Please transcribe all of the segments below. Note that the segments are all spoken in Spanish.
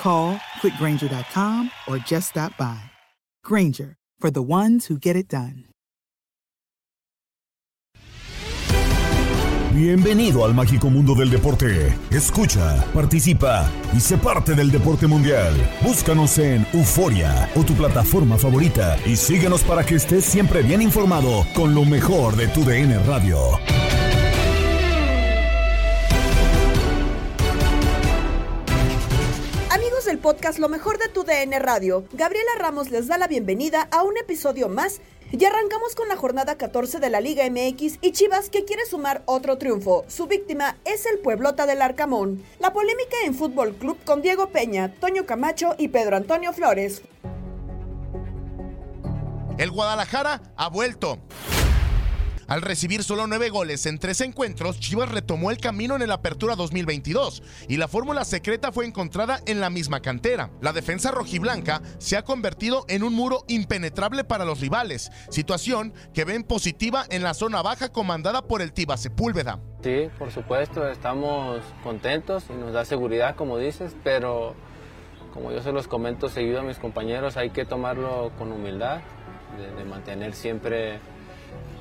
Call quickgranger.com or just stop by. Granger, for the ones who get it done. Bienvenido al mágico mundo del deporte. Escucha, participa y sé parte del deporte mundial. Búscanos en Euforia o tu plataforma favorita y síguenos para que estés siempre bien informado con lo mejor de tu DN Radio. Podcast Lo mejor de tu DN Radio, Gabriela Ramos les da la bienvenida a un episodio más y arrancamos con la jornada 14 de la Liga MX y Chivas que quiere sumar otro triunfo. Su víctima es el Pueblota del Arcamón. La polémica en Fútbol Club con Diego Peña, Toño Camacho y Pedro Antonio Flores. El Guadalajara ha vuelto. Al recibir solo nueve goles en tres encuentros, Chivas retomó el camino en el Apertura 2022 y la fórmula secreta fue encontrada en la misma cantera. La defensa rojiblanca se ha convertido en un muro impenetrable para los rivales, situación que ven positiva en la zona baja comandada por el Tiba Sepúlveda. Sí, por supuesto, estamos contentos y nos da seguridad, como dices, pero como yo se los comento seguido a mis compañeros, hay que tomarlo con humildad, de, de mantener siempre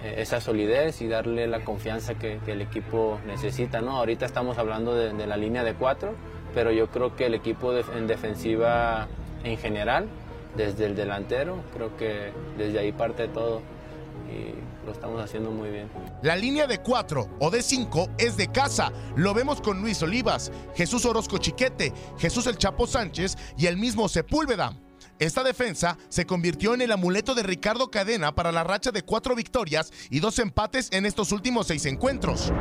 esa solidez y darle la confianza que, el equipo necesita. ¿no? Ahorita estamos hablando de, la línea de cuatro, pero yo creo que el equipo en defensiva en general, desde el delantero, creo que desde ahí parte todo y lo estamos haciendo muy bien. La línea de 4 o de 5 es de casa. Lo vemos con Luis Olivas, Jesús Orozco Chiquete, Jesús El Chapo Sánchez y el mismo Sepúlveda. Esta defensa se convirtió en el amuleto de Ricardo Cadena para la racha de cuatro victorias y dos empates en estos últimos seis encuentros.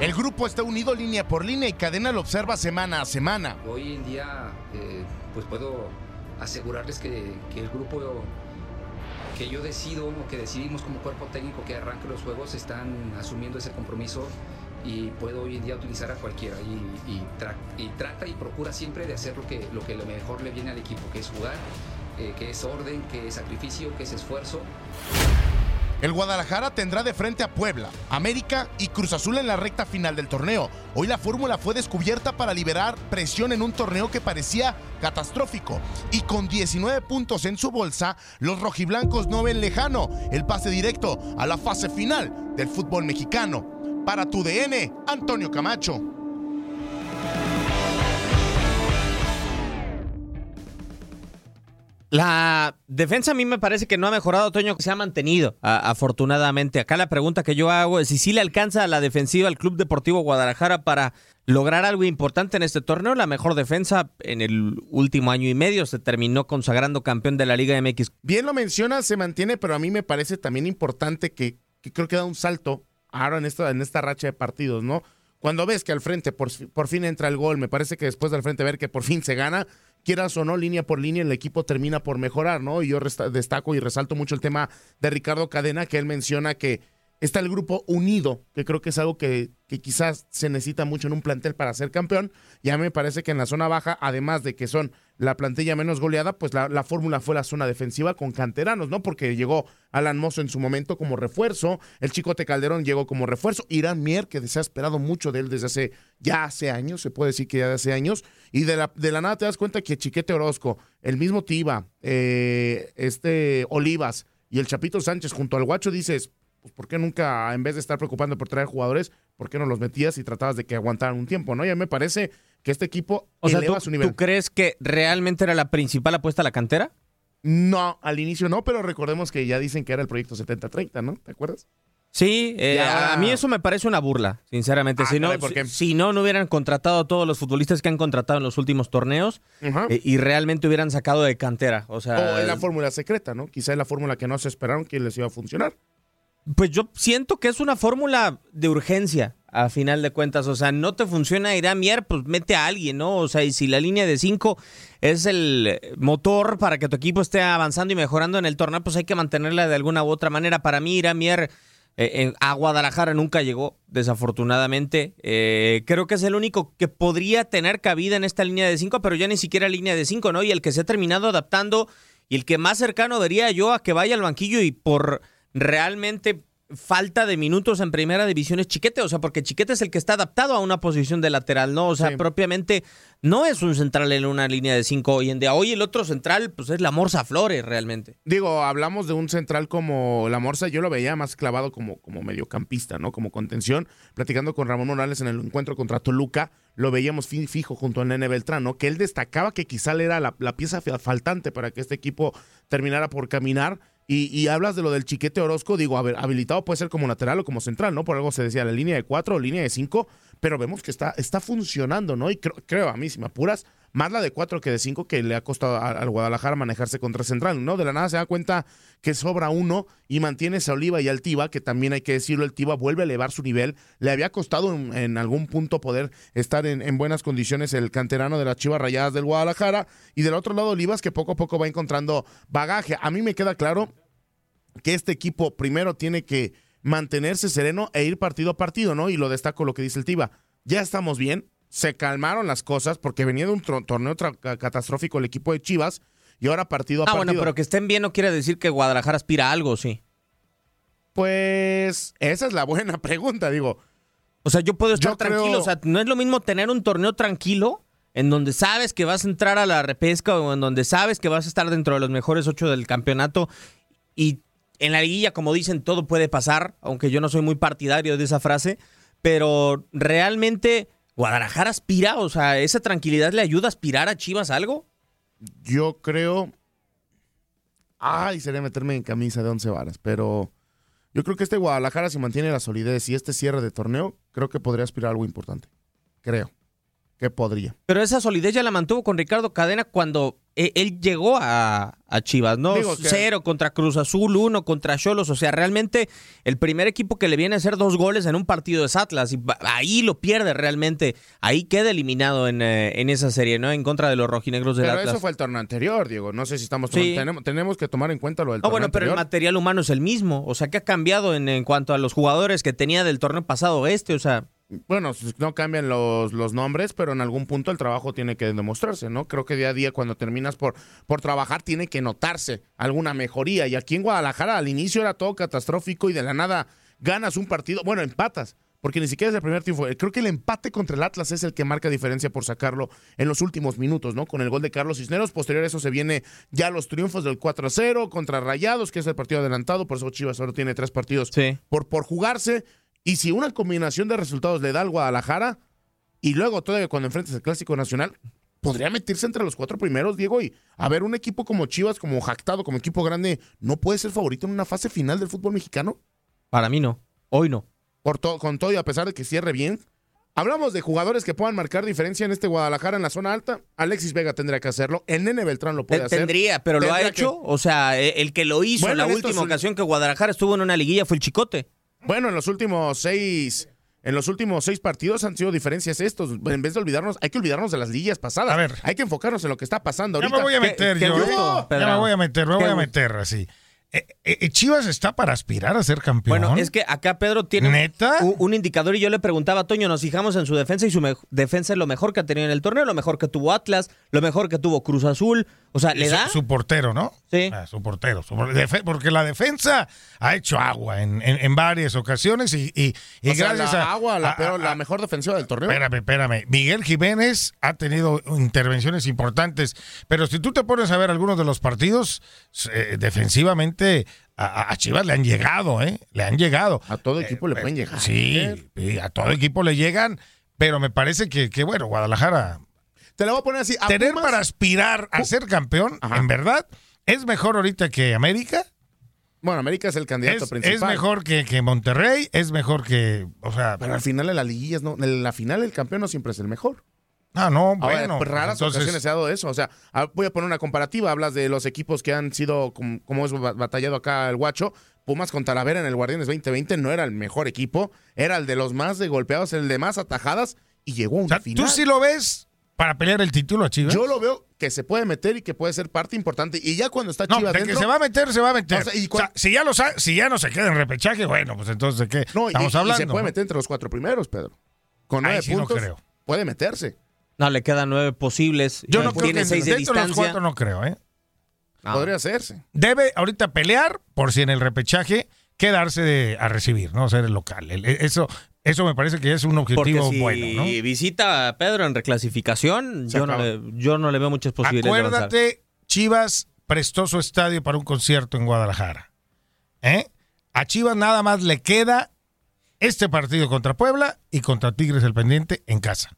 El grupo está unido línea por línea y Cadena lo observa semana a semana. Hoy en día, eh, pues puedo asegurarles que, que, el grupo que yo decido o que decidimos como cuerpo técnico que arranque los juegos están asumiendo ese compromiso y puedo hoy en día utilizar a cualquiera y, y, tra y, trata y procura siempre de hacer lo que, lo que lo mejor le viene al equipo, que es jugar, eh, que es orden, que es sacrificio, que es esfuerzo. El Guadalajara tendrá de frente a Puebla, América y Cruz Azul en la recta final del torneo. Hoy la fórmula fue descubierta para liberar presión en un torneo que parecía catastrófico. Y con 19 puntos en su bolsa, los rojiblancos no ven lejano el pase directo a la fase final del fútbol mexicano. Para tu DN, Antonio Camacho. La defensa a mí me parece que no ha mejorado, Toño, que se ha mantenido, a, afortunadamente. Acá la pregunta que yo hago es si sí le alcanza a la defensiva al Club Deportivo Guadalajara para lograr algo importante en este torneo. La mejor defensa en el último año y medio se terminó consagrando campeón de la Liga MX. Bien lo menciona, se mantiene, pero a mí me parece también importante que, que creo que da un salto ahora en esta, en esta racha de partidos, ¿no? Cuando ves que al frente por, por fin entra el gol, me parece que después del frente ver que por fin se gana, quieras o no, línea por línea, el equipo termina por mejorar, ¿no? Y yo destaco y resalto mucho el tema de Ricardo Cadena, que él menciona que está el grupo unido, que creo que es algo que, que, quizás se necesita mucho en un plantel para ser campeón. Ya me parece que en la zona baja, además de que son la plantilla menos goleada, pues la, la fórmula fue la zona defensiva con canteranos, ¿no? Porque llegó Alan Mozo en su momento como refuerzo, el Chicote Calderón llegó como refuerzo, Irán Mier, que se ha esperado mucho de él desde hace, ya hace años, se puede decir que ya hace años, y de la, de la nada te das cuenta que Chiquete Orozco, el mismo Tiba, eh, este Olivas y el Chapito Sánchez junto al Guacho dices, pues ¿por qué nunca, en vez de estar preocupando por traer jugadores, ¿por qué no los metías y tratabas de que aguantaran un tiempo? ¿no? Ya me parece que este equipo o sea, ¿tú, su nivel. ¿Tú crees que realmente era la principal apuesta a la cantera? No, al inicio no, pero recordemos que ya dicen que era el proyecto 70-30, ¿no? ¿Te acuerdas? Sí, eh, a mí eso me parece una burla, sinceramente. Ah, si, no, caray, ¿por qué? si, si no, no hubieran contratado a todos los futbolistas que han contratado en los últimos torneos eh, y realmente hubieran sacado de cantera. O sea, O es la fórmula secreta, ¿no? Quizá es la fórmula que no se esperaron que les iba a funcionar. Pues yo siento que es una fórmula de urgencia, a final de cuentas. O sea, no te funciona Irán Mier, pues mete a alguien, ¿no? O sea, y si la línea de 5 es el motor para que tu equipo esté avanzando y mejorando en el torneo, pues hay que mantenerla de alguna u otra manera. Para mí, Irán Mier eh, a Guadalajara nunca llegó, desafortunadamente. Eh, creo que es el único que podría tener cabida en esta línea de 5, pero ya ni siquiera línea de 5, ¿no? Y el que se ha terminado adaptando y el que más cercano vería yo a que vaya al banquillo y por realmente falta de minutos en primera división es Chiquete, o sea, porque Chiquete es el que está adaptado a una posición de lateral, ¿no? O sea, Sí. propiamente no es un central en una línea de cinco hoy en día. Hoy el otro central, pues es la Morsa Flores, realmente. Digo, hablamos de un central como la Morsa, yo lo veía más clavado como, como mediocampista, ¿no? Como contención. Platicando con Ramón Morales en el encuentro contra Toluca, lo veíamos fi- fijo junto a Nene Beltrán, ¿no? Que él destacaba que quizá él era la, la pieza fa- faltante para que este equipo terminara por caminar. Y, y hablas de lo del chiquete Orozco, digo, habilitado puede ser como lateral o como central, ¿no? Por algo se decía la línea de cuatro o línea de cinco, pero vemos que está, está funcionando, ¿no? Y creo, creo, a mí, si me apuras, más la de cuatro que de cinco que le ha costado al Guadalajara manejarse contra Central, ¿no? De la nada se da cuenta que sobra uno y mantiene a Oliva y al Tiva, que también hay que decirlo, el Tiva vuelve a elevar su nivel. Le había costado en, en algún punto poder estar en, en buenas condiciones el canterano de las Chivas Rayadas del Guadalajara. Y del otro lado, Olivas, que poco a poco va encontrando bagaje. A mí me queda claro que este equipo primero tiene que mantenerse sereno e ir partido a partido, ¿no? Y lo destaco lo que dice el Tiva. Ya estamos bien, se calmaron las cosas porque venía de un torneo catastrófico el equipo de Chivas y ahora partido a Ah, partido. bueno, pero que estén bien no quiere decir que Guadalajara aspira a algo, sí. Pues esa es la buena pregunta, digo. O sea, yo puedo estar Yo tranquilo. creo- O sea, no es lo mismo tener un torneo tranquilo en donde sabes que vas a entrar a la repesca o en donde sabes que vas a estar dentro de los mejores ocho del campeonato y en la liguilla, como dicen, todo puede pasar, aunque yo no soy muy partidario de esa frase, pero realmente Guadalajara aspira, o sea, esa tranquilidad le ayuda a aspirar a Chivas algo. Yo creo. Ay, sería meterme en camisa de once varas, pero yo creo que este Guadalajara, si mantiene la solidez y este cierre de torneo, creo que podría aspirar a algo importante. Creo que podría. Pero esa solidez ya la mantuvo con Ricardo Cadena cuando eh, él llegó a, a Chivas, ¿no? Digo que- Cero contra Cruz Azul, uno contra Cholos. O sea, realmente el primer equipo que le viene a hacer dos goles en un partido es Atlas. Y ahí lo pierde realmente. Ahí queda eliminado en, eh, en esa serie, ¿no? En contra de los rojinegros del Pero Atlas. eso fue el torneo anterior, Diego. No sé si estamos Sí. tenemos, tenemos que tomar en cuenta lo del No, torneo bueno, pero el anterior. material humano es el mismo. O sea, ¿qué ha cambiado en, en cuanto a los jugadores que tenía del torneo pasado este? O sea, Bueno, no cambian los, los nombres, pero en algún punto el trabajo tiene que demostrarse, ¿no? Creo que día a día cuando terminas por, por trabajar tiene que notarse alguna mejoría. Y aquí en Guadalajara al inicio era todo catastrófico y de la nada ganas un partido, bueno, empatas, porque ni siquiera es el primer triunfo. Creo que el empate contra el Atlas es el que marca diferencia por sacarlo en los últimos minutos, ¿no? Con el gol de Carlos Cisneros. Posterior a eso se viene ya los triunfos del 4-0 contra Rayados, que es el partido adelantado, por eso Chivas solo tiene tres partidos sí. por, por jugarse. Y si una combinación de resultados le da al Guadalajara, y luego todavía cuando enfrentes el Clásico Nacional, podría meterse entre los cuatro primeros, Diego. Y a ver, un equipo como Chivas, como jactado, como equipo grande, ¿no puede ser favorito en una fase final del fútbol mexicano? Para mí no. Hoy no. Por to- con todo y a pesar de que cierre bien. Hablamos de jugadores que puedan marcar diferencia en este Guadalajara en la zona alta. Alexis Vega tendría que hacerlo. El Nene Beltrán lo puede hacer. Tendría, pero lo ha hecho. que- O sea, e- el que lo hizo Bueno, en la última ocasión que Guadalajara estuvo en una liguilla fue el Chicote. Bueno, en los últimos seis. En los últimos seis partidos han sido diferencias estos. En vez de olvidarnos, hay que olvidarnos de las liguillas pasadas. A ver. Hay que enfocarnos en lo que está pasando Ya ahorita. me voy a meter qué yo. ¿eh? Ya me voy a meter, me voy a meter así. Eh, eh, Chivas está para aspirar a ser campeón. Bueno, es que acá Pedro tiene ¿Neta? un, un indicador y yo le preguntaba a Toño, nos fijamos en su defensa y su defensa es lo mejor que ha tenido en el torneo, lo mejor que tuvo Atlas, lo mejor que tuvo Cruz Azul. O sea, ¿le su, da? su portero, ¿no? Sí. Ah, su portero. su porque la defensa ha hecho agua en, en- en varias ocasiones y, y- y O sea, gracias la a. agua, la, a- peor- a- la mejor defensiva del torneo. Espérame, espérame. Miguel Jiménez ha tenido intervenciones importantes, pero si tú te pones a ver algunos de los partidos, eh, defensivamente a, a Chivas le han llegado, ¿eh? Le han llegado. A todo equipo le pueden llegar. Sí, sí, a todo equipo le llegan, pero me parece que, que, bueno, Guadalajara, Te la voy a poner así. a tener Pumas- para aspirar a ser campeón, Ajá. en verdad, es mejor ahorita que América. Bueno, América es el candidato Es, principal. es mejor que, que Monterrey, es mejor que, o sea, Pero al final en las liguillas, no, en la final el campeón no siempre es el mejor. Ah, no, bueno, pues, raras entonces- ocasiones se ha dado eso. O sea, ah, voy a poner una comparativa. Hablas de los equipos que han sido, como, como es ba- batallado acá el guacho. Pumas con Talavera en el Guardianes 2020 no era el mejor equipo. Era el de los más de golpeados, el de más atajadas. Y llegó a o una sea, final. tú sí lo ves para pelear el título a Chivas. Yo lo veo que se puede meter y que puede ser parte importante. Y ya cuando está No, Chivas de que dentro, se va a meter, se va a meter. O sea, ¿y O cuál- sea, si, ya lo sa- si ya no se queda en repechaje, bueno, pues entonces de qué no, estamos y, hablando. se puede ¿no? meter entre los cuatro primeros, Pedro. Con Ahí nueve no puntos creo. puede meterse. No, le quedan nueve posibles. Yo no creo tiene que seis de dentro de los cuatro no creo, ¿eh? No. Podría hacerse. Debe ahorita pelear por si en el repechaje quedarse de- a recibir, ¿no? Ser el local. El- eso, eso me parece que es un Porque objetivo si bueno, ¿no? visita a Pedro en reclasificación, yo no, le, yo no le veo muchas posibilidades. de. Acuérdate, Chivas prestó su estadio para un concierto en Guadalajara. ¿Eh? A Chivas nada más le queda este partido contra Puebla y contra Tigres el pendiente en casa.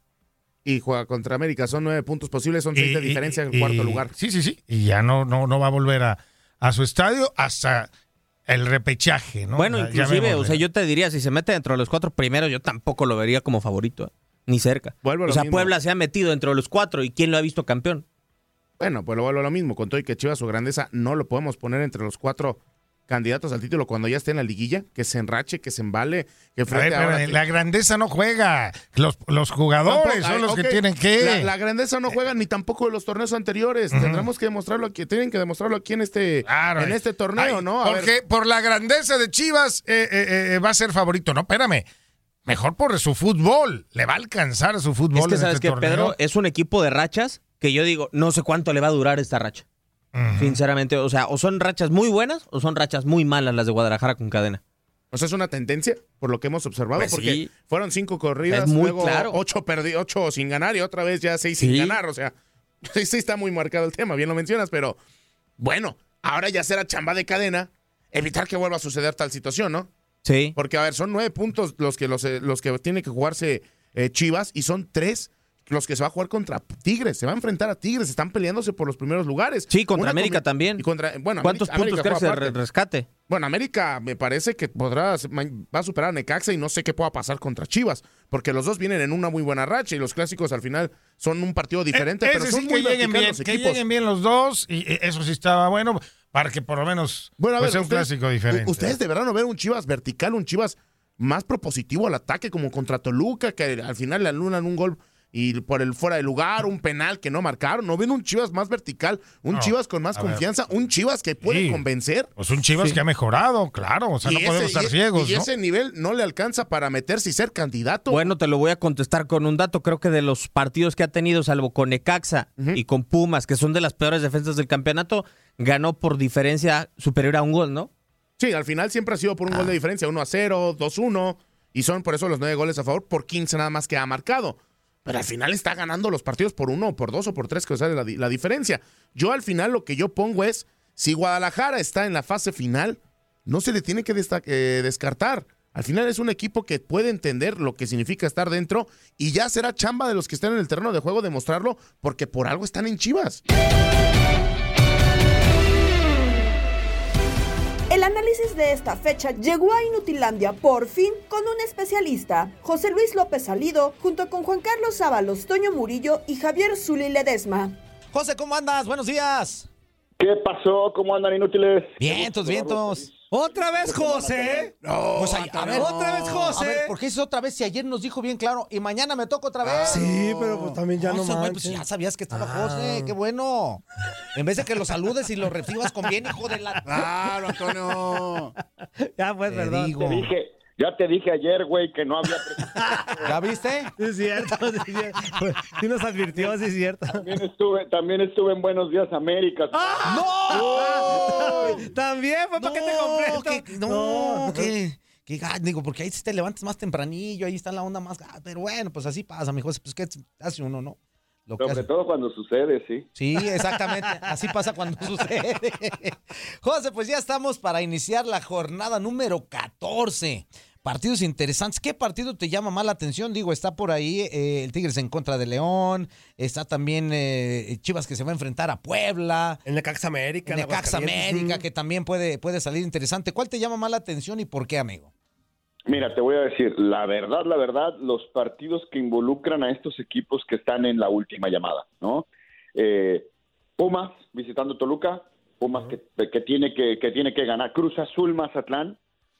Y juega contra América. Son nueve puntos posibles, son seis de Y- diferencia en y- cuarto y- lugar. Sí, sí, sí. Y ya no, no, no va a volver a, a su estadio hasta el repechaje, ¿no? Bueno, Ya- inclusive, o sea, ¿eh? yo te diría, si se mete dentro de los cuatro primeros, yo tampoco lo vería como favorito, ¿eh? ni cerca. Vuelvo a o sea, mismo. Puebla se ha metido dentro de los cuatro y ¿quién lo ha visto campeón? Bueno, pues lo vuelvo a lo mismo. Con todo y que Chivas su grandeza no lo podemos poner entre los cuatro candidatos al título cuando ya esté en la liguilla. Que se enrache, que se embale, que A ver, frente ahora... espérame, la grandeza no juega. Los, los jugadores Tampoco, son los que tienen que. La, la grandeza no juega ni tampoco de los torneos anteriores. Tendremos que demostrarlo aquí. Tienen que demostrarlo aquí en este, Claro, en este torneo, Ay, ¿no? A ver, Porque por la grandeza de Chivas eh, eh, eh, va a ser favorito. No, espérame. Mejor por su fútbol. Le va a alcanzar su fútbol. es que en sabes este que torneo. Pedro es un equipo de rachas que yo digo, no sé cuánto le va a durar esta racha. Sinceramente, o sea, o son rachas muy buenas o son rachas muy malas las de Guadalajara con cadena. O sea, es una tendencia, por lo que hemos observado, Pues porque sí. fueron cinco corridas, muy luego claro. ocho, perdi- ocho sin ganar y otra vez ya seis sin ganar. O sea, sí, sí está muy marcado el tema, bien lo mencionas, pero bueno, ahora ya será chamba de cadena evitar que vuelva a suceder tal situación, ¿no? Sí. Porque, a ver, son nueve puntos los que, los, eh, los que tiene que jugarse eh, Chivas y son tres los que se va a jugar contra Tigres. Se va a enfrentar a Tigres, están peleándose por los primeros lugares. Sí, contra Una América también. y contra- bueno, ¿Cuántos América- puntos crees que rescate? Bueno, América me parece que podrá, va a superar a Necaxa y no sé qué pueda pasar contra Chivas, porque los dos vienen en una muy buena racha y los clásicos al final son un partido diferente, Eh, pero ese son sí muy que lleguen bien, los que equipos. lleguen bien los dos y eh, eso sí estaba bueno para que por lo menos Bueno, a pues, ver, sea un clásico diferente. Ustedes de verdad no ven un Chivas vertical, un Chivas más propositivo al ataque como contra Toluca, que al final le anulan un gol y por el fuera de lugar, un penal que no marcaron. ¿No ven un Chivas más vertical, un No, Chivas con más ver. confianza, un Chivas que puede Sí. convencer? Pues un Chivas que ha mejorado, claro, o sea, no podemos estar y- ciegos, Y ¿no? ese nivel no le alcanza para meterse y ser candidato. Bueno, te lo voy a contestar con un dato. Creo que de los partidos que ha tenido, salvo con Necaxa y con Pumas, que son de las peores defensas del campeonato, ganó por diferencia superior a un gol, ¿no? Sí, al final siempre ha sido por un Ah. gol de diferencia, 1 a 0, 2 1, y son por eso los nueve goles a favor, por 15 nada más que ha marcado. Pero al final está ganando los partidos por uno, por dos o por tres, que sale la, la diferencia. Yo al final lo que yo pongo es, si Guadalajara está en la fase final, no se le tiene que eh, descartar. Al final es un equipo que puede entender lo que significa estar dentro y ya será chamba de los que estén en el terreno de juego demostrarlo, porque por algo están en Chivas. El análisis de esta fecha llegó a Inutilandia por fin con un especialista, José Luis López Salido, junto con Juan Carlos Ábalos, Toño Murillo y Javier Zuli Ledesma. José, ¿cómo andas? Buenos días. ¿Qué pasó? ¿Cómo andan inútiles? Vientos, vientos. ¿Otra vez José? No, Pues, a, a ver, otra vez José. A ver, ¿por qué es otra vez si ayer nos dijo bien claro y mañana me toca otra vez? Sí, pero pues también ya no manches. pues ya sabías que estaba Ah. José, qué bueno. En vez de que lo saludes y lo recibas con bien, hijo de la... Claro, Antonio. ya pues, Te perdón. digo. Te dije, ya te dije ayer, güey, que no había ¿Ya viste? Sí, es cierto, sí, es cierto. Sí nos advirtió, sí es cierto. También estuve, también estuve en Buenos Días América. ¡No! También fue paquete completo. que- no, que... que ga- digo, porque ahí sí te levantas más tempranillo, ahí está la onda más... ga- Pero bueno, pues así pasa, mi José. Pues qué hace uno, ¿no? Lo que Sobre hace. todo cuando sucede, sí. Sí, exactamente. Así pasa cuando sucede. José, pues ya estamos para iniciar la jornada número 14. Partidos interesantes. ¿Qué partido te llama más la atención? Digo, está por ahí eh, el Tigres en contra de León. Está también eh, Chivas que se va a enfrentar a Puebla. En Necaxa América. en Necaxa Aguascalientes. América, que también puede, puede salir interesante. ¿Cuál te llama más la atención y por qué, amigo? Mira, te voy a decir, la verdad, la verdad, los partidos que involucran a estos equipos que están en la última llamada, ¿no? Eh, Pumas visitando Toluca, Pumas que, que tiene que, que tiene que ganar, Cruz Azul Mazatlán,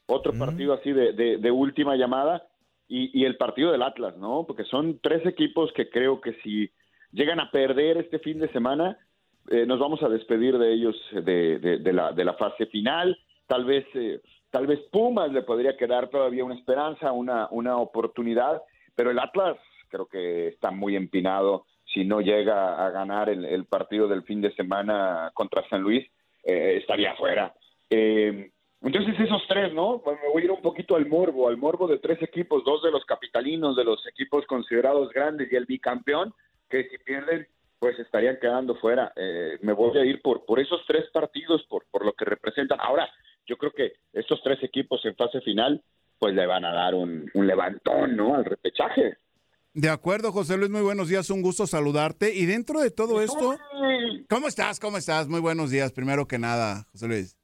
otro partido así de, de- de última llamada, y, y el partido del Atlas, ¿no? Porque son tres equipos que creo que si llegan a perder este fin de semana, eh, nos vamos a despedir de ellos de, de- de la, de la fase final. Tal vez, eh, tal vez Pumas le podría quedar todavía una esperanza, una, una oportunidad, pero el Atlas creo que está muy empinado. Si no llega a ganar el, partido del fin de semana contra San Luis, eh, estaría fuera. Eh, entonces esos tres, ¿no? Me voy a ir un poquito al morbo, al morbo de tres equipos, dos de los capitalinos, de los equipos considerados grandes y el bicampeón, que si pierden, pues estarían quedando fuera. Eh, me voy a ir por, por esos tres partidos, por, por lo que representan. Ahora, yo creo que estos tres equipos en fase final, pues le van a dar un, un levantón, ¿no? Al repechaje. De acuerdo, José Luis, muy buenos días, un gusto saludarte. Y dentro de todo esto, ¿cómo estás? ¿Cómo estás? Muy buenos días, primero que nada, José Luis.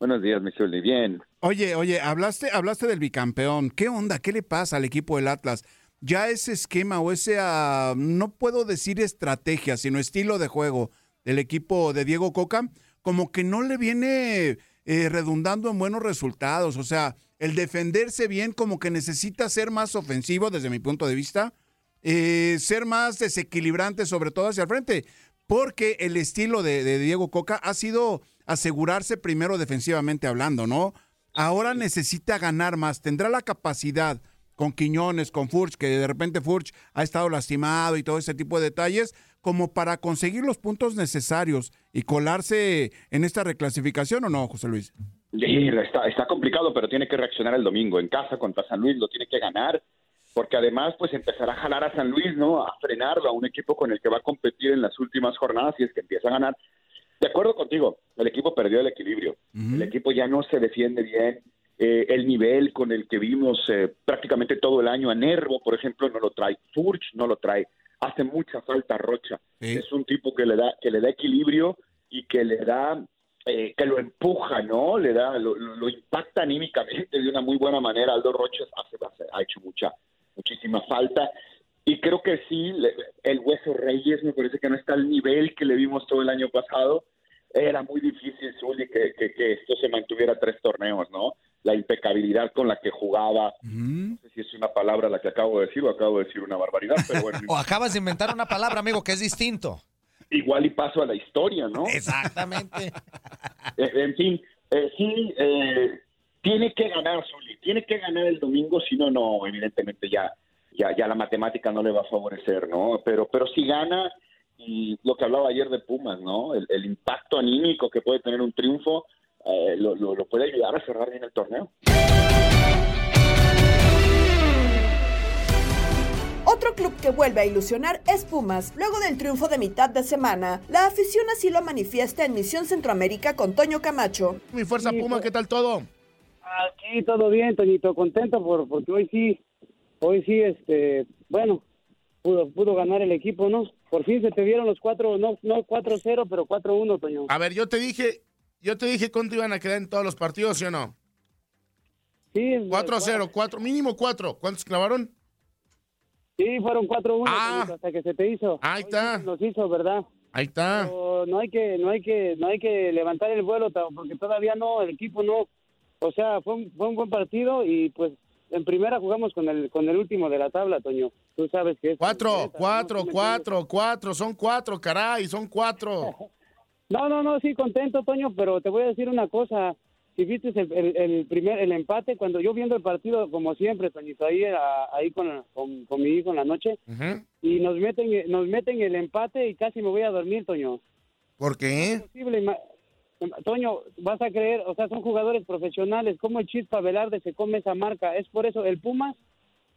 Buenos días, Michelle. Bien. Oye, oye, hablaste, hablaste del bicampeón. ¿Qué onda? ¿Qué le pasa al equipo del Atlas? Ya ese esquema o ese, ah, no puedo decir estrategia, sino estilo de juego del equipo de Diego Coca, como que no le viene eh, redundando en buenos resultados. O sea, el defenderse bien como que necesita ser más ofensivo desde mi punto de vista, eh, ser más desequilibrante sobre todo hacia el frente, porque el estilo de, de Diego Coca ha sido asegurarse primero defensivamente hablando, ¿no? Ahora necesita ganar más, tendrá la capacidad con Quiñones, con Furch, que de repente Furch ha estado lastimado y todo ese tipo de detalles, como para conseguir los puntos necesarios y colarse en esta reclasificación o no, José Luis? Sí, está, está complicado, pero tiene que reaccionar el domingo en casa contra San Luis, lo tiene que ganar, porque además pues empezará a jalar a San Luis, ¿no? A frenarlo, a un equipo con el que va a competir en las últimas jornadas y es que empieza a ganar. De acuerdo contigo, el equipo perdió el equilibrio, el equipo ya no se defiende bien, eh, el nivel con el que vimos eh, prácticamente todo el año a Nervo, por ejemplo, no lo trae, Furch no lo trae, hace mucha falta Rocha, es un tipo que le da que le da equilibrio y que le da eh, que lo empuja, ¿no? Le da, lo, lo- lo impacta anímicamente de una muy buena manera. Aldo Rocha hace, hace- ha hecho mucha, muchísima falta. Y creo que sí, le- el Hueso Reyes me parece que no está al nivel que le vimos todo el año pasado. Era muy difícil, que, que, que esto se mantuviera tres torneos, ¿no? La impecabilidad con la que jugaba. No sé si es una palabra la que acabo de decir o acabo de decir una barbaridad, pero bueno, O acabas de inventar una palabra, amigo, que es distinto. igual y paso a la historia, ¿no? Exactamente. Eh, en fin, eh, sí, eh, tiene que ganar, Zuli, tiene que ganar el domingo, si no, no, evidentemente ya, ya, ya la matemática no le va a favorecer, ¿no? Pero, pero si gana, y lo que hablaba ayer de Pumas, ¿no? El, el impacto anímico que puede tener un triunfo, eh, lo, lo- lo puede ayudar a cerrar bien el torneo. Otro club que vuelve a ilusionar es Pumas, luego del triunfo de mitad de semana. La afición así lo manifiesta en Misión Centroamérica con Toño Camacho. Mi fuerza Puma, ¿qué tal todo? Aquí todo bien, Toñito, contento por porque hoy sí, hoy sí, este, bueno, pudo, pudo ganar el equipo, ¿no? Por fin se te vieron los cuatro, no, no 4-0, pero 4-1, Toño. A ver, yo te dije, yo te dije cuánto iban a quedar en todos los partidos, ¿sí o no? Sí. 4-0, 4, mínimo 4. ¿Cuántos clavaron? Sí, fueron 4-1 Ah. Hasta que se te hizo. Ahí está. Nos hizo, ¿verdad? Ahí está. Pero no hay que no hay que no hay que levantar el vuelo porque todavía no el equipo no o sea fue un, fue un buen partido y pues en primera jugamos con el con el último de la tabla Toño tú sabes que es 4, 4, 4, 4. Son 4, caray, son 4. no no no sí contento Toño pero te voy a decir una cosa si viste el, el- el primer el empate cuando yo viendo el partido como siempre Toñito ahí a- ahí con, con, con mi hijo en la noche y nos meten nos meten el empate y casi me voy a dormir Toño ¿Por qué? posible, ma- Toño, vas a creer, o sea, son jugadores profesionales, ¿cómo el Chispa Velarde se come esa marca? Es por eso, el Pumas,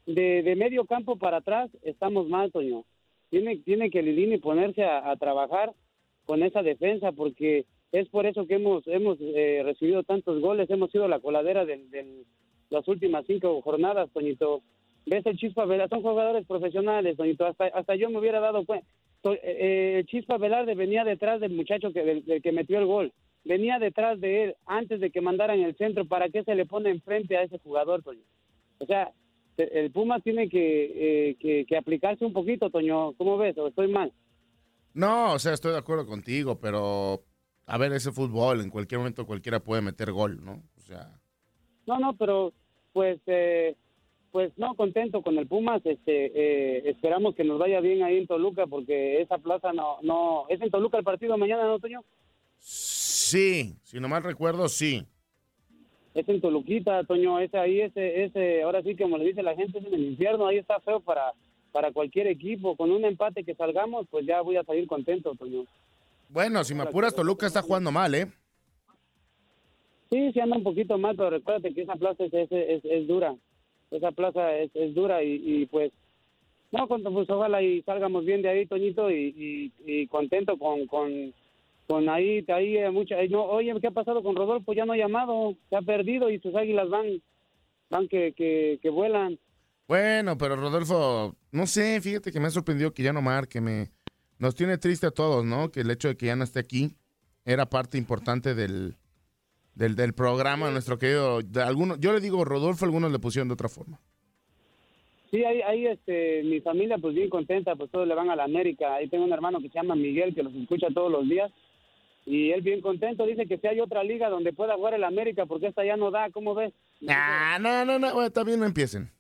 de, de medio campo para atrás, estamos mal, Toño. Tiene, tiene que Lilini ponerse a, a trabajar con esa defensa, porque es por eso que hemos, hemos eh, recibido tantos goles, hemos sido la coladera de las últimas cinco jornadas, Toñito. ¿Ves el Chispa Velarde? Son jugadores profesionales, Toñito. Hasta, hasta yo me hubiera dado cuenta. Eh, eh, Chispa Velarde venía detrás del muchacho que, del, del que metió el gol. Venía detrás de él antes de que mandaran el centro. ¿Para qué se le pone enfrente a ese jugador, Toño? O sea, el Puma tiene que, eh, que, que aplicarse un poquito, Toño. ¿Cómo ves? ¿O estoy mal? No, o sea, estoy de acuerdo contigo, pero a ver, ese fútbol, en cualquier momento cualquiera puede meter gol, ¿no? O sea, No, no, pero pues, eh, pues no, contento con el Pumas. Este, eh, esperamos que nos vaya bien ahí en Toluca porque esa plaza no, no, es en Toluca el partido mañana, ¿no, Toño? sí, si no mal recuerdo, sí. Es en Toluquita, Toño, ese ahí, ese, ese, ahora sí, como le dice la gente, es en el infierno, ahí está feo para, para cualquier equipo. Con un empate que salgamos, pues ya voy a salir contento, Toño. Bueno, si me apuras, Toluca está jugando mal, ¿eh? Sí, sí anda un poquito mal, pero recuérdate que esa plaza es, es, es, es dura. Esa plaza es, es dura y, y, pues, no, con- pues ojalá y salgamos bien de ahí, Toñito, y, y, y contento con, con, con ahí, ahí eh, mucha, eh, no, oye, ¿qué ha pasado con Rodolfo? Ya no ha llamado, se ha perdido y sus águilas van, van que, que, que vuelan. Bueno, pero Rodolfo, no sé, fíjate que me ha sorprendido que ya no marque, me nos tiene triste a todos, ¿no? Que el hecho de que ya no esté aquí era parte importante del, del, del programa, nuestro querido, de algunos, yo le digo Rodolfo, algunos le pusieron de otra forma. Sí, ahí, ahí este, mi familia pues bien contenta, pues todos le van a la América. Ahí tengo un hermano que se llama Miguel, que los escucha todos los días. Y él bien contento, dice que si hay otra liga donde pueda jugar el América, porque esta ya no da, ¿cómo ves? Ah, no, no, no, bueno, también no empiecen.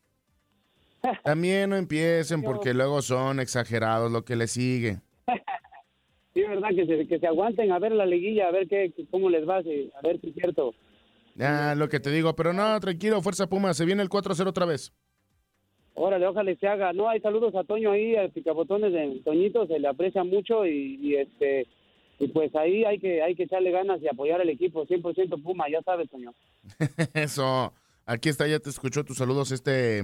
También no empiecen porque luego son exagerados lo que le sigue. Sí, verdad, que se, que se aguanten a ver la liguilla, a ver qué, cómo les va, a ver si es cierto. Ya, lo que te digo, pero no, tranquilo, Fuerza Puma, se viene el 4-0 otra vez. Órale, ojalá se haga. No, hay saludos a Toño ahí, al picabotones de Toñito, se le aprecia mucho y, y, este y pues ahí hay que hay que echarle ganas y apoyar al equipo, 100% Puma, ya sabes, Toño. Eso, aquí está, ya te escuchó tus saludos este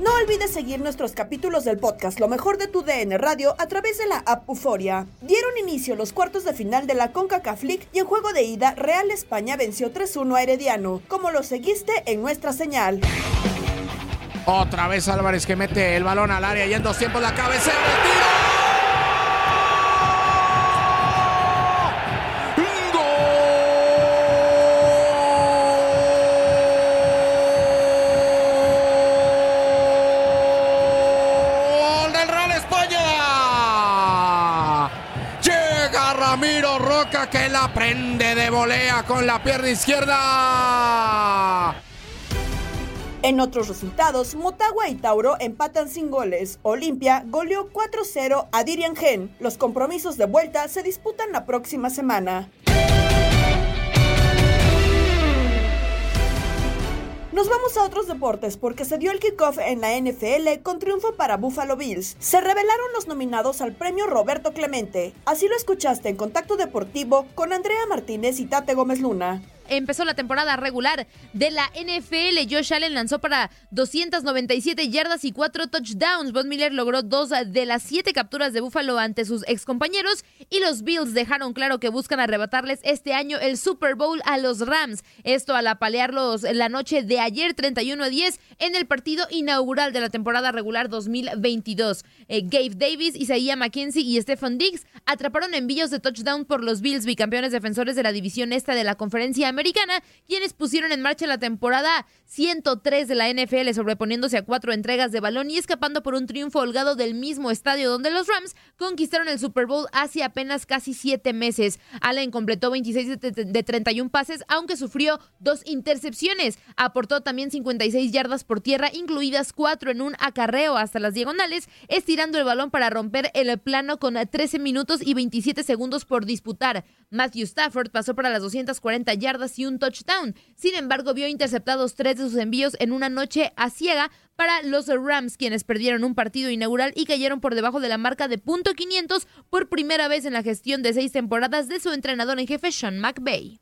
No olvides seguir nuestros capítulos del podcast Lo mejor de tu DN Radio a través de la app Euforia. Dieron inicio los cuartos de final de la CONCACAF League y en juego de ida Real España venció 3-1 a Herediano, como lo seguiste en nuestra señal. Otra vez Álvarez que mete el balón al área y en dos tiempos la cabecera del tiro. Ramiro Roca que la prende de volea con la pierna izquierda. En otros resultados, Motagua y Tauro empatan sin goles. Olimpia goleó 4-0 a Dirian Gen. Los compromisos de vuelta se disputan la próxima semana. Nos vamos a otros deportes porque se dio el kickoff en la NFL con triunfo para Buffalo Bills. Se revelaron los nominados al premio Roberto Clemente. Así lo escuchaste en Contacto Deportivo con Andrea Martínez y Tate Gómez Luna empezó la temporada regular de la NFL. Josh Allen lanzó para 297 yardas y 4 touchdowns. Von Miller logró dos de las siete capturas de Buffalo ante sus excompañeros y los Bills dejaron claro que buscan arrebatarles este año el Super Bowl a los Rams. Esto al apalearlos la noche de ayer 31 a 10 en el partido inaugural de la temporada regular 2022. Eh, Gabe Davis, Isaiah McKenzie y Stephen Diggs atraparon envíos de touchdown por los Bills, bicampeones defensores de la división esta de la conferencia americana, quienes pusieron en marcha la temporada 103 de la NFL, sobreponiéndose a cuatro entregas de balón y escapando por un triunfo holgado del mismo estadio donde los Rams conquistaron el Super Bowl hace apenas casi siete meses. Allen completó 26 de 31 pases, aunque sufrió dos intercepciones. Aportó también 56 yardas por tierra, incluidas cuatro en un acarreo hasta las diagonales, estirando el balón para romper el plano con 13 minutos y 27 segundos por disputar. Matthew Stafford pasó para las 240 yardas y un touchdown. Sin embargo, vio interceptados tres de sus envíos en una noche a ciega para los Rams, quienes perdieron un partido inaugural y cayeron por debajo de la marca de punto .500 por primera vez en la gestión de seis temporadas de su entrenador en jefe Sean McVay.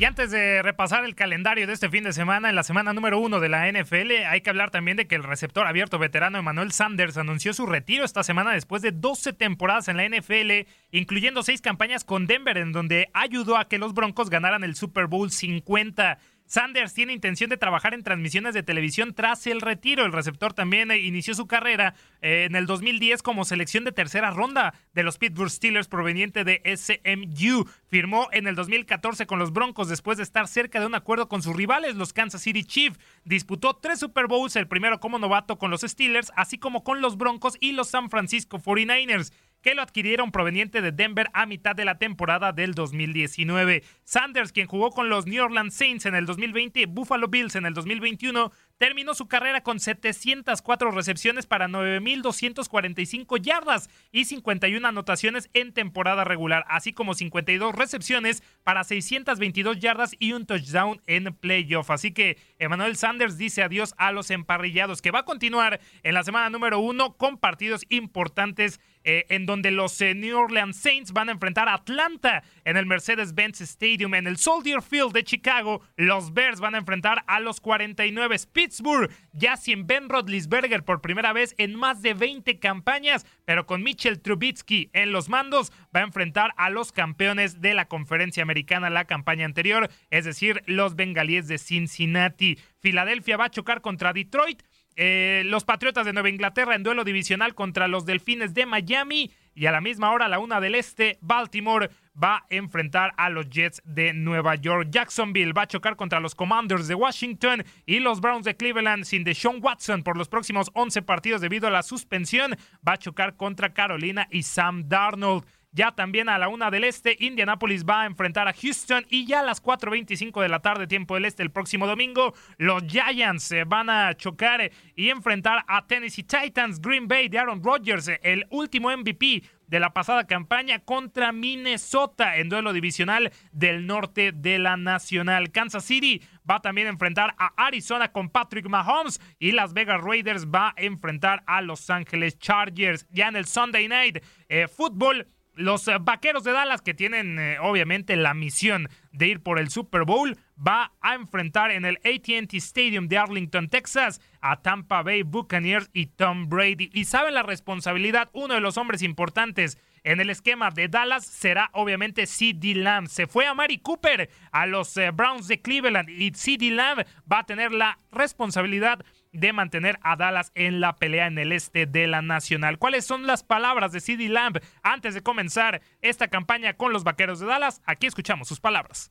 Y antes de repasar el calendario de este fin de semana, en la semana número uno de la NFL, hay que hablar también de que el receptor abierto veterano Emmanuel Sanders anunció su retiro esta semana después de 12 temporadas en la NFL, incluyendo seis campañas con Denver, en donde ayudó a que los Broncos ganaran el Super Bowl 50. Sanders tiene intención de trabajar en transmisiones de televisión tras el retiro. El receptor también eh, inició su carrera eh, en el 2010 como selección de tercera ronda de los Pittsburgh Steelers proveniente de SMU. Firmó en el 2014 con los Broncos después de estar cerca de un acuerdo con sus rivales, los Kansas City Chiefs. Disputó tres Super Bowls, el primero como novato con los Steelers, así como con los Broncos y los San Francisco 49ers que lo adquirieron proveniente de Denver a mitad de la temporada del 2019. Sanders, quien jugó con los New Orleans Saints en el 2020 y Buffalo Bills en el 2021, terminó su carrera con 704 recepciones para 9.245 yardas y 51 anotaciones en temporada regular, así como 52 recepciones para 622 yardas y un touchdown en playoff. Así que Emmanuel Sanders dice adiós a los emparrillados, que va a continuar en la semana número uno con partidos importantes eh, en donde los eh, New Orleans Saints van a enfrentar a Atlanta en el Mercedes-Benz Stadium. En el Soldier Field de Chicago, los Bears van a enfrentar a los 49 Pittsburgh, ya sin Ben Rodlisberger por primera vez en más de 20 campañas, pero con Mitchell Trubitsky en los mandos, va a enfrentar a los campeones de la conferencia americana la campaña anterior, es decir, los bengalíes de Cincinnati. Filadelfia va a chocar contra Detroit. Eh, los Patriotas de Nueva Inglaterra en duelo divisional contra los Delfines de Miami. Y a la misma hora, la una del este, Baltimore va a enfrentar a los Jets de Nueva York. Jacksonville va a chocar contra los Commanders de Washington y los Browns de Cleveland sin Deshaun Watson por los próximos 11 partidos debido a la suspensión. Va a chocar contra Carolina y Sam Darnold. Ya también a la una del este, Indianapolis va a enfrentar a Houston y ya a las 4.25 de la tarde, tiempo del este, el próximo domingo, los Giants van a chocar y enfrentar a Tennessee Titans, Green Bay de Aaron Rodgers, el último MVP de la pasada campaña contra Minnesota en duelo divisional del norte de la Nacional. Kansas City va también a enfrentar a Arizona con Patrick Mahomes y Las Vegas Raiders va a enfrentar a Los Ángeles Chargers. Ya en el Sunday Night eh, Football los eh, Vaqueros de Dallas, que tienen eh, obviamente la misión de ir por el Super Bowl, va a enfrentar en el ATT Stadium de Arlington, Texas, a Tampa Bay Buccaneers y Tom Brady. Y saben la responsabilidad, uno de los hombres importantes en el esquema de Dallas será obviamente CD Lamb. Se fue a Mari Cooper a los eh, Browns de Cleveland y CD Lamb va a tener la responsabilidad mantener a Dallas en la pelea en el este de la Nacional. ¿Cuáles son las palabras de CD Lamb antes de comenzar esta campaña con los Vaqueros de Dallas? Aquí escuchamos sus palabras.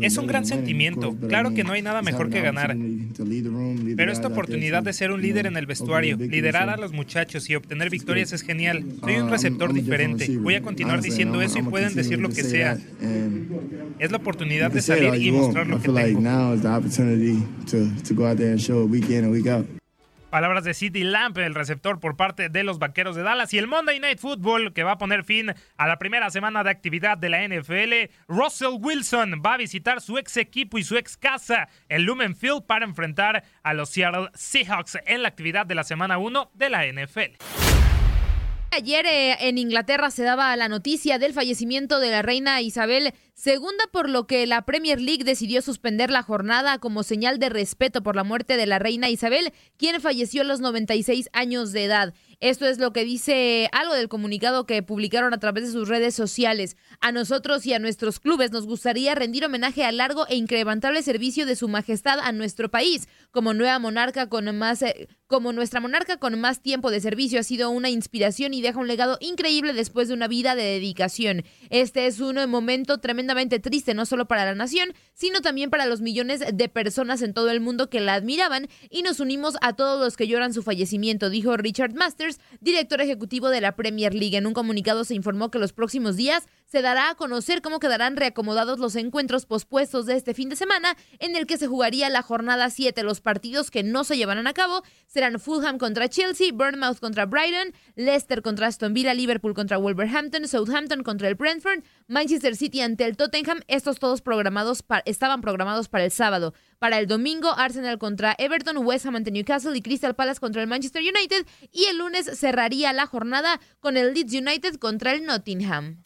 Es un gran sentimiento. Claro que no hay nada mejor que ganar. Pero esta oportunidad de ser un líder en el vestuario, liderar a los muchachos y obtener victorias es genial. Soy un receptor diferente. Voy a continuar diciendo eso y pueden decir lo que sea. Es la oportunidad de salir y mostrar lo que tengo. Palabras de City Lamp, el receptor por parte de los Vaqueros de Dallas. Y el Monday Night Football, que va a poner fin a la primera semana de actividad de la NFL. Russell Wilson va a visitar su ex equipo y su ex casa, el Lumen Field, para enfrentar a los Seattle Seahawks en la actividad de la semana 1 de la NFL. Ayer eh, en Inglaterra se daba la noticia del fallecimiento de la reina Isabel Segunda, por lo que la Premier League decidió suspender la jornada como señal de respeto por la muerte de la reina Isabel, quien falleció a los 96 años de edad. Esto es lo que dice algo del comunicado que publicaron a través de sus redes sociales. A nosotros y a nuestros clubes nos gustaría rendir homenaje al largo e incrementable servicio de su majestad a nuestro país. Como nueva monarca con más eh, como nuestra monarca con más tiempo de servicio ha sido una inspiración y deja un legado increíble después de una vida de dedicación. Este es un momento tremendo triste, no solo para la nación, sino también para los millones de personas en todo el mundo que la admiraban y nos unimos a todos los que lloran su fallecimiento, dijo Richard Masters, director ejecutivo de la Premier League. En un comunicado se informó que los próximos días se dará a conocer cómo quedarán reacomodados los encuentros pospuestos de este fin de semana, en el que se jugaría la jornada 7. Los partidos que no se llevarán a cabo serán Fulham contra Chelsea, Bournemouth contra Brighton, Leicester contra Aston Villa, Liverpool contra Wolverhampton, Southampton contra el Brentford, Manchester City ante el Tottenham. Estos todos programados estaban programados para el sábado. Para el domingo, Arsenal contra Everton, West Ham ante Newcastle y Crystal Palace contra el Manchester United. Y el lunes cerraría la jornada con el Leeds United contra el Nottingham.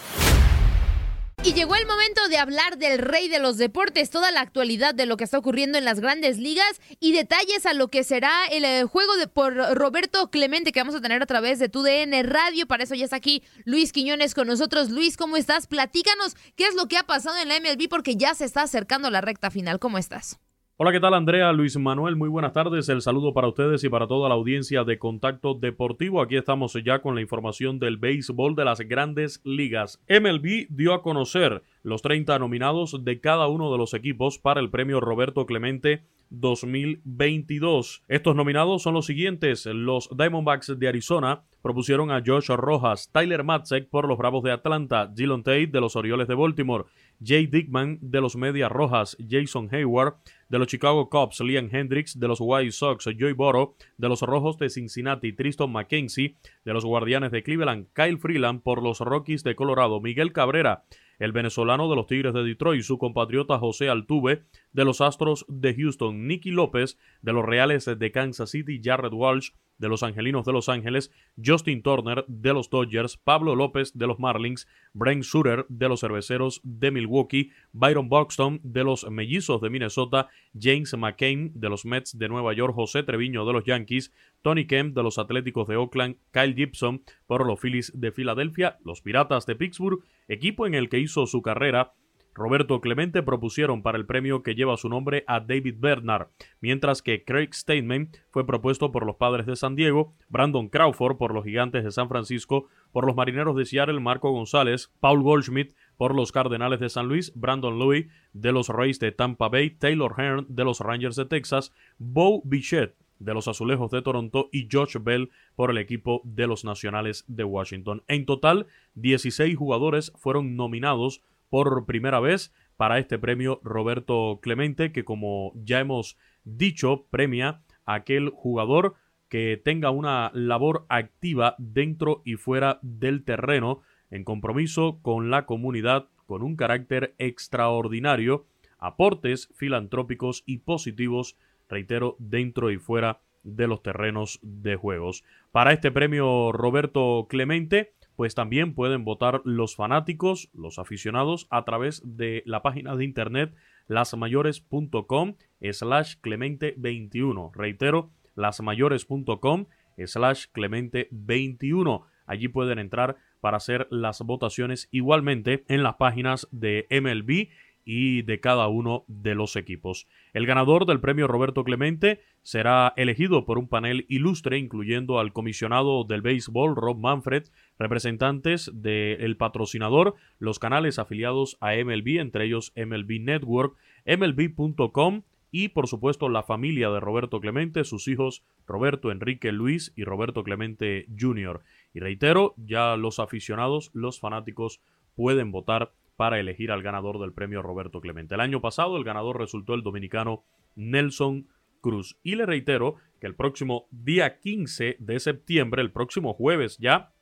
Y llegó el momento de hablar del rey de los deportes, toda la actualidad de lo que está ocurriendo en las grandes ligas y detalles a lo que será el eh, juego de por Roberto Clemente que vamos a tener a través de tu DN Radio. Para eso ya está aquí Luis Quiñones con nosotros. Luis, ¿cómo estás? Platícanos qué es lo que ha pasado en la MLB porque ya se está acercando la recta final. ¿Cómo estás? Hola, ¿qué tal Andrea? Luis Manuel, muy buenas tardes. El saludo para ustedes y para toda la audiencia de Contacto Deportivo. Aquí estamos ya con la información del béisbol de las grandes ligas. MLB dio a conocer los 30 nominados de cada uno de los equipos para el premio Roberto Clemente 2022. Estos nominados son los siguientes. Los Diamondbacks de Arizona propusieron a Josh Rojas, Tyler Matzek por los Bravos de Atlanta, Dylan Tate de los Orioles de Baltimore, Jay Dickman de los Medias Rojas, Jason Hayward de los Chicago Cubs, Liam Hendricks de los White Sox, Joey Boro de los Rojos de Cincinnati, Tristan McKenzie de los Guardianes de Cleveland, Kyle Freeland por los Rockies de Colorado, Miguel Cabrera el venezolano de los Tigres de Detroit, su compatriota José Altuve de los Astros de Houston, Nicky López de los Reales de Kansas City, Jared Walsh de los Angelinos de Los Ángeles, Justin Turner de los Dodgers, Pablo López de los Marlins, Brent Suter de los Cerveceros de Milwaukee, Byron Buxton de los Mellizos de Minnesota, James McCain de los Mets de Nueva York, José Treviño de los Yankees, Tony Kemp de los Atléticos de Oakland, Kyle Gibson por los Phillies de Filadelfia, los Piratas de Pittsburgh, equipo en el que hizo su carrera Roberto Clemente propusieron para el premio que lleva su nombre a David Bernard, mientras que Craig Steinman fue propuesto por los Padres de San Diego, Brandon Crawford por los Gigantes de San Francisco, por los Marineros de Seattle, Marco González, Paul Goldschmidt por los Cardenales de San Luis, Brandon Louis de los Rays de Tampa Bay, Taylor Hearn de los Rangers de Texas, Bo Bichette de los Azulejos de Toronto y Josh Bell por el equipo de los Nacionales de Washington. En total, 16 jugadores fueron nominados por primera vez para este premio Roberto Clemente, que como ya hemos dicho, premia a aquel jugador que tenga una labor activa dentro y fuera del terreno, en compromiso con la comunidad, con un carácter extraordinario, aportes filantrópicos y positivos, reitero, dentro y fuera de los terrenos de juegos. Para este premio Roberto Clemente, pues también pueden votar los fanáticos, los aficionados, a través de la página de internet lasmayores.com slash clemente21. Reitero, lasmayores.com slash clemente21. Allí pueden entrar para hacer las votaciones igualmente en las páginas de MLB y de cada uno de los equipos. El ganador del premio Roberto Clemente será elegido por un panel ilustre, incluyendo al comisionado del béisbol Rob Manfred, representantes del patrocinador, los canales afiliados a MLB, entre ellos MLB Network, MLB.com y por supuesto la familia de Roberto Clemente, sus hijos Roberto Enrique Luis y Roberto Clemente Jr. Y reitero, ya los aficionados, los fanáticos pueden votar para elegir al ganador del premio Roberto Clemente. El año pasado el ganador resultó el dominicano Nelson Cruz. Y le reitero que el próximo día 15 de septiembre, el próximo jueves ya,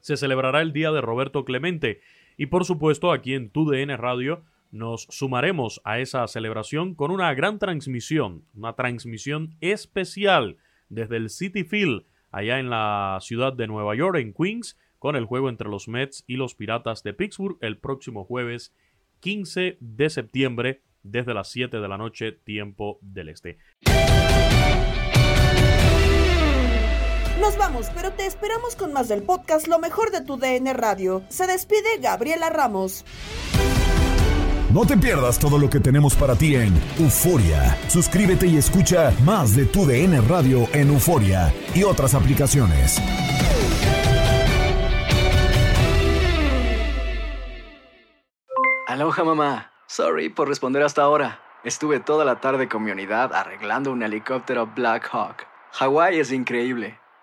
se celebrará el Día de Roberto Clemente. Y por supuesto, aquí en TUDN Radio nos sumaremos a esa celebración con una gran transmisión, una transmisión especial desde el City Field, allá en la ciudad de Nueva York, en Queens, con el juego entre los Mets y los Piratas de Pittsburgh el próximo jueves 15 de septiembre desde las 7 de la noche tiempo del este. Nos vamos, pero te esperamos con más del podcast Lo mejor de tu DN Radio. Se despide Gabriela Ramos. No te pierdas todo lo que tenemos para ti en Euforia. Suscríbete y escucha más de tu DN Radio en Euforia y otras aplicaciones. Aloha mamá. Sorry por responder hasta ahora. Estuve toda la tarde con mi unidad arreglando un helicóptero Black Hawk. Hawái es increíble.